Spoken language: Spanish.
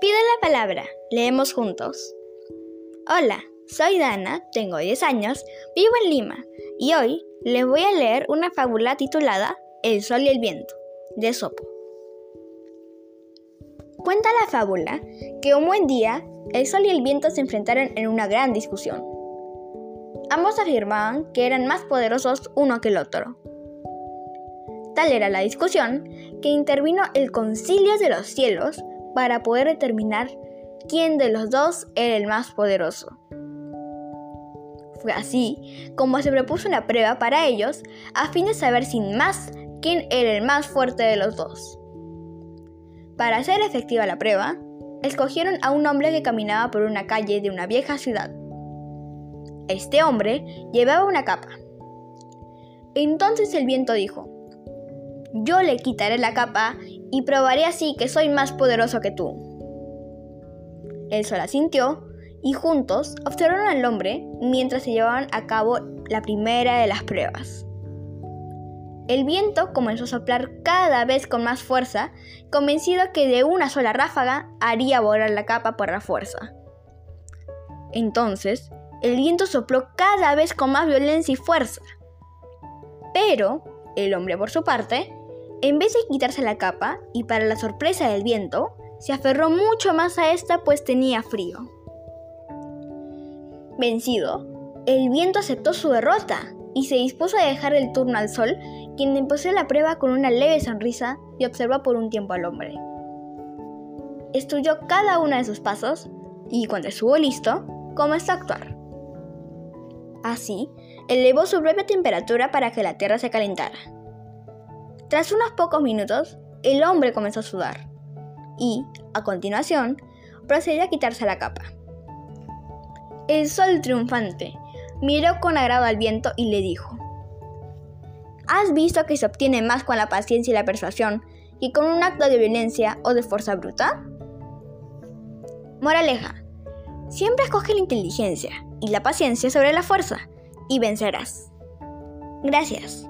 pido la palabra, leemos juntos. Hola, soy Dana, tengo 10 años, vivo en Lima y hoy les voy a leer una fábula titulada El sol y el viento, de Sopo. Cuenta la fábula que un buen día el sol y el viento se enfrentaron en una gran discusión. Ambos afirmaban que eran más poderosos uno que el otro. Tal era la discusión que intervino el concilio de los cielos para poder determinar quién de los dos era el más poderoso. Fue así como se propuso una prueba para ellos a fin de saber sin más quién era el más fuerte de los dos. Para hacer efectiva la prueba, escogieron a un hombre que caminaba por una calle de una vieja ciudad. Este hombre llevaba una capa. Entonces el viento dijo, yo le quitaré la capa y probaré así que soy más poderoso que tú. El sol asintió y juntos observaron al hombre mientras se llevaban a cabo la primera de las pruebas. El viento comenzó a soplar cada vez con más fuerza, convencido que de una sola ráfaga haría volar la capa por la fuerza. Entonces, el viento sopló cada vez con más violencia y fuerza. Pero, el hombre por su parte, en vez de quitarse la capa, y para la sorpresa del viento, se aferró mucho más a esta pues tenía frío. Vencido, el viento aceptó su derrota y se dispuso a dejar el turno al sol, quien empezó la prueba con una leve sonrisa y observó por un tiempo al hombre. Estudió cada uno de sus pasos y cuando estuvo listo, comenzó a actuar. Así, elevó su propia temperatura para que la tierra se calentara. Tras unos pocos minutos, el hombre comenzó a sudar y, a continuación, procedió a quitarse la capa. El sol triunfante miró con agrado al viento y le dijo, ¿Has visto que se obtiene más con la paciencia y la persuasión que con un acto de violencia o de fuerza bruta? Moraleja, siempre escoge la inteligencia y la paciencia sobre la fuerza y vencerás. Gracias.